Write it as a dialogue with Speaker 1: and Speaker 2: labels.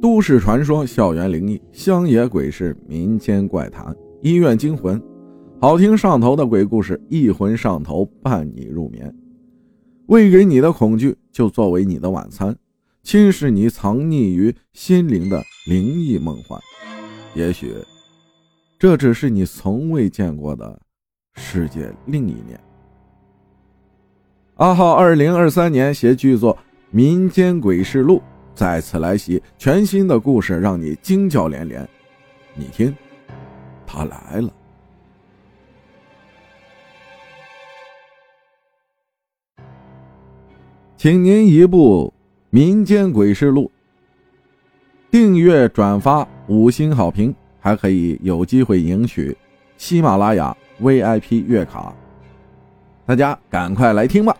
Speaker 1: 都市传说、校园灵异、乡野鬼事、民间怪谈、医院惊魂，好听上头的鬼故事，一魂上头伴你入眠。喂给你的恐惧，就作为你的晚餐，侵蚀你藏匿于心灵的灵异梦幻。也许，这只是你从未见过的世界另一面。阿浩二零二三年携剧作《民间鬼事录》。再次来袭，全新的故事让你惊叫连连。你听，他来了，请您一部《民间鬼事录》，订阅、转发、五星好评，还可以有机会赢取喜马拉雅 VIP 月卡。大家赶快来听吧！